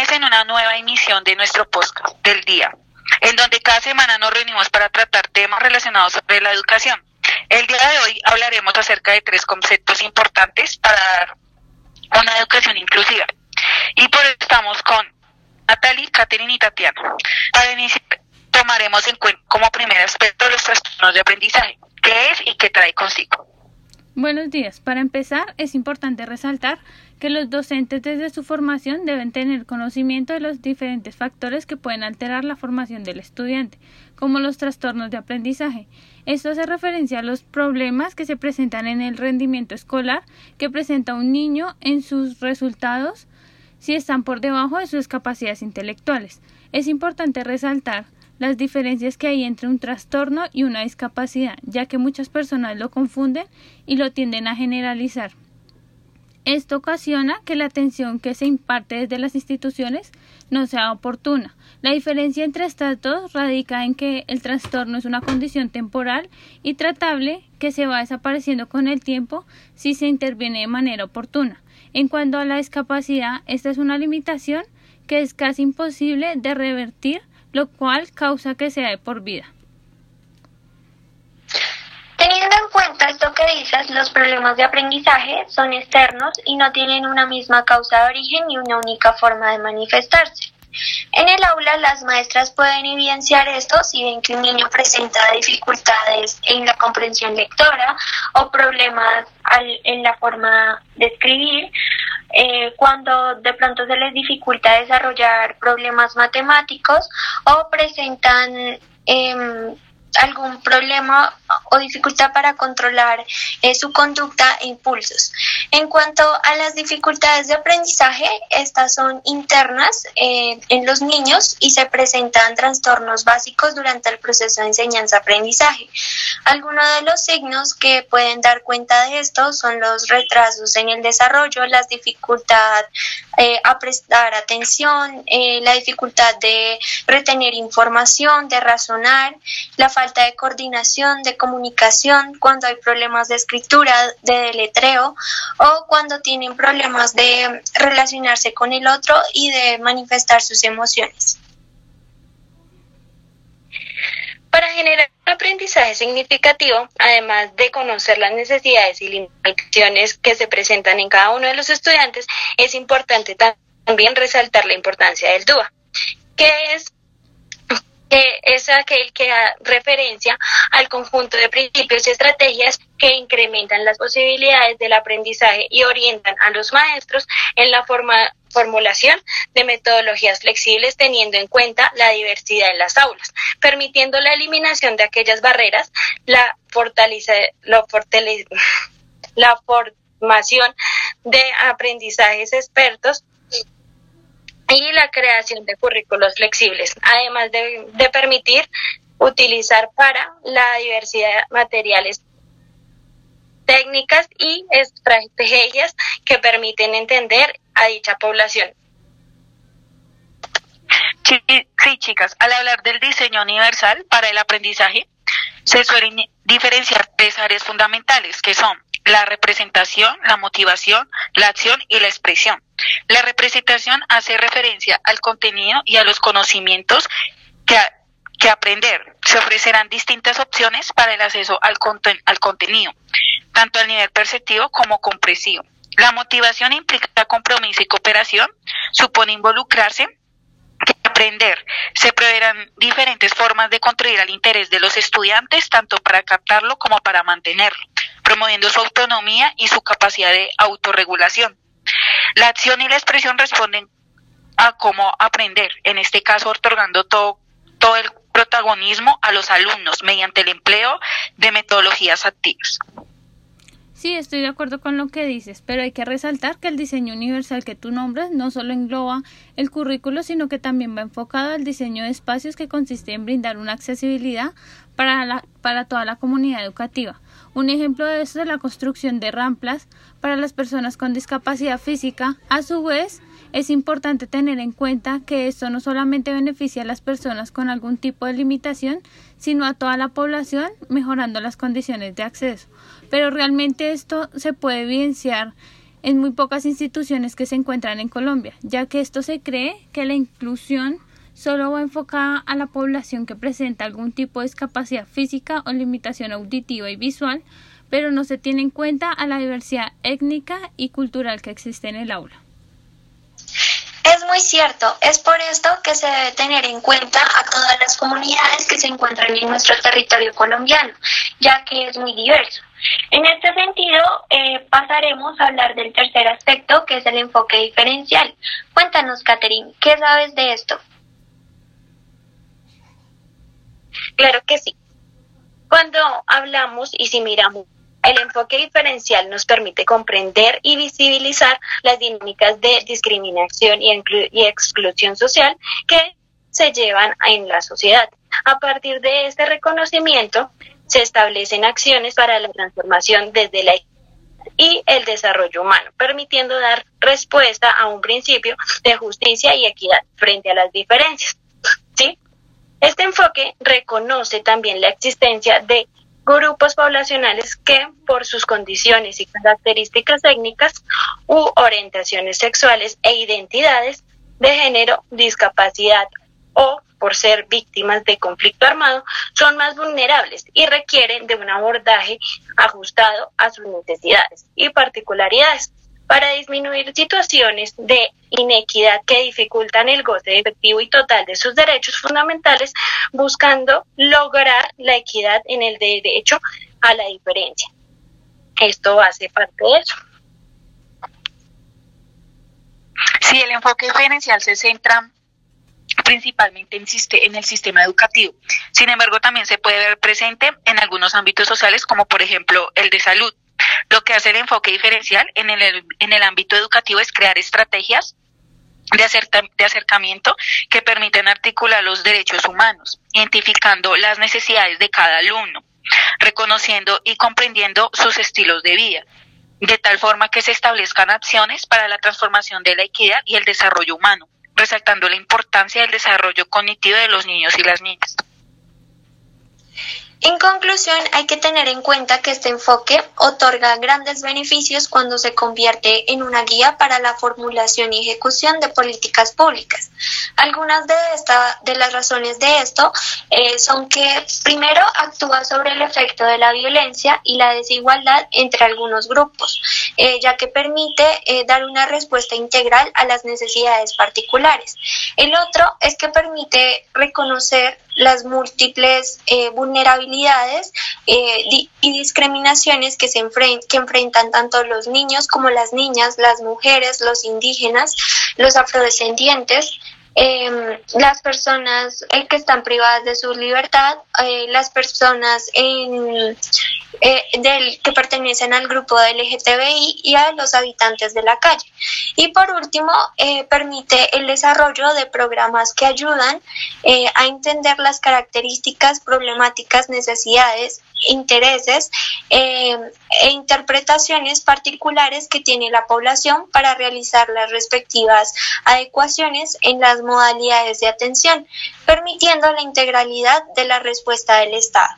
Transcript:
Bienvenidos en una nueva emisión de nuestro podcast del día, en donde cada semana nos reunimos para tratar temas relacionados sobre la educación. El día de hoy hablaremos acerca de tres conceptos importantes para dar una educación inclusiva. Y por eso estamos con Natalie, Catherine y Tatiana. Para iniciar, tomaremos en cuenta como primer aspecto los trastornos de aprendizaje, qué es y qué trae consigo. Buenos días. Para empezar, es importante resaltar que los docentes desde su formación deben tener conocimiento de los diferentes factores que pueden alterar la formación del estudiante, como los trastornos de aprendizaje. Esto hace referencia a los problemas que se presentan en el rendimiento escolar que presenta un niño en sus resultados si están por debajo de sus capacidades intelectuales. Es importante resaltar las diferencias que hay entre un trastorno y una discapacidad, ya que muchas personas lo confunden y lo tienden a generalizar. Esto ocasiona que la atención que se imparte desde las instituciones no sea oportuna. La diferencia entre estas dos radica en que el trastorno es una condición temporal y tratable que se va desapareciendo con el tiempo si se interviene de manera oportuna. En cuanto a la discapacidad, esta es una limitación que es casi imposible de revertir lo cual causa que sea de por vida. Teniendo en cuenta esto que dices, los problemas de aprendizaje son externos y no tienen una misma causa de origen ni una única forma de manifestarse. En el aula las maestras pueden evidenciar esto si ven que un niño presenta dificultades en la comprensión lectora o problemas en la forma de escribir eh, cuando de pronto se les dificulta desarrollar problemas matemáticos o presentan eh, algún problema o dificultad para controlar eh, su conducta e impulsos. En cuanto a las dificultades de aprendizaje, estas son internas eh, en los niños y se presentan trastornos básicos durante el proceso de enseñanza-aprendizaje. Algunos de los signos que pueden dar cuenta de esto son los retrasos en el desarrollo, la dificultad eh, a prestar atención, la dificultad de retener información, de razonar, la falta de coordinación, de comunicación, cuando hay problemas de escritura, de deletreo o cuando tienen problemas de relacionarse con el otro y de manifestar sus emociones. Para generar un aprendizaje significativo, además de conocer las necesidades y limitaciones que se presentan en cada uno de los estudiantes, es importante también resaltar la importancia del DUA, que es que es aquel que da referencia al conjunto de principios y estrategias que incrementan las posibilidades del aprendizaje y orientan a los maestros en la forma, formulación de metodologías flexibles teniendo en cuenta la diversidad en las aulas, permitiendo la eliminación de aquellas barreras, la, fortalece, la, formación de aprendizajes expertos la creación de currículos flexibles, además de, permitir utilizar para la diversidad de materiales técnicas y estrategias que permiten entender a dicha población. Sí, chicas, al hablar del diseño universal para el aprendizaje, se suelen diferenciar tres áreas fundamentales, que son la representación, la motivación, la acción y la expresión. La representación hace referencia al contenido y a los conocimientos que, que aprender. Se ofrecerán distintas opciones para el acceso al, al contenido, tanto al nivel perceptivo como compresivo. La motivación implica compromiso y cooperación, supone involucrarse, aprender. Se preverán diferentes formas de construir el interés de los estudiantes, tanto para captarlo como para mantenerlo promoviendo su autonomía y su capacidad de autorregulación. La acción y la expresión responden a cómo aprender, en este caso otorgando todo, todo el protagonismo a los alumnos mediante el empleo de metodologías activas. Sí, estoy de acuerdo con lo que dices, pero hay que resaltar que el diseño universal que tú nombras no solo engloba el currículo, sino que también va enfocado al diseño de espacios que consiste en brindar una accesibilidad para, la, para toda la comunidad educativa. Un ejemplo de esto es la construcción de rampas para las personas con discapacidad física. A su vez, es importante tener en cuenta que esto no solamente beneficia a las personas con algún tipo de limitación, sino a toda la población, mejorando las condiciones de acceso pero realmente esto se puede evidenciar en muy pocas instituciones que se encuentran en Colombia, ya que esto se cree que la inclusión solo va enfocada a la población que presenta algún tipo de discapacidad física o limitación auditiva y visual, pero no se tiene en cuenta a la diversidad étnica y cultural que existe en el aula. Es muy cierto, es por esto que se debe tener en cuenta a todas las comunidades que se encuentran en nuestro territorio colombiano, ya que es muy diverso. En este sentido, eh, pasaremos a hablar del tercer aspecto, que es el enfoque diferencial. Cuéntanos, Catherine, ¿qué sabes de esto? Claro que sí. Cuando hablamos y si miramos el enfoque diferencial nos permite comprender y visibilizar las dinámicas de discriminación y, exclusión social que se llevan en la sociedad. A partir de este reconocimiento, se establecen acciones para la transformación desde la y el desarrollo humano, permitiendo dar respuesta a un principio de justicia y equidad frente a las diferencias. ¿sí? Este enfoque reconoce también la existencia de grupos poblacionales que, por sus condiciones y características técnicas u orientaciones sexuales e identidades de género, discapacidad o por ser víctimas de conflicto armado, son más vulnerables y requieren de un abordaje ajustado a sus necesidades y particularidades para disminuir situaciones de inequidad que dificultan el goce efectivo y total de sus derechos fundamentales, buscando lograr la equidad en el derecho a la diferencia. Esto hace parte de eso. Sí, el enfoque diferencial se centra principalmente en, el sistema educativo. Sin embargo, también se puede ver presente en algunos ámbitos sociales, como por ejemplo el de salud. Lo que hace el enfoque diferencial en el, en el ámbito educativo es crear estrategias de, de acercamiento que permiten articular los derechos humanos, identificando las necesidades de cada alumno, reconociendo y comprendiendo sus estilos de vida, de tal forma que se establezcan acciones para la transformación de la equidad y el desarrollo humano resaltando la importancia del desarrollo cognitivo de los niños y las niñas. En conclusión, hay que tener en cuenta que este enfoque otorga grandes beneficios cuando se convierte en una guía para la formulación y ejecución de políticas públicas. Algunas de, esta, de las razones de esto eh, son que, primero, actúa sobre el efecto de la violencia y la desigualdad entre algunos grupos, eh, ya que permite eh, dar una respuesta integral a las necesidades particulares. El otro es que permite reconocer las múltiples vulnerabilidades y discriminaciones que, se que enfrentan tanto los niños como las niñas, las mujeres, los indígenas, los afrodescendientes, em, las personas eh, que están privadas de su libertad, las personas en, eh, del, que pertenecen al grupo de LGTBI y a los habitantes de la calle. Y por último, eh, permite el desarrollo de programas que ayudan eh, a entender las características, problemáticas, necesidades, intereses e interpretaciones particulares que tiene la población para realizar las respectivas adecuaciones en las modalidades de atención, permitiendo la integralidad de la respuesta del Estado.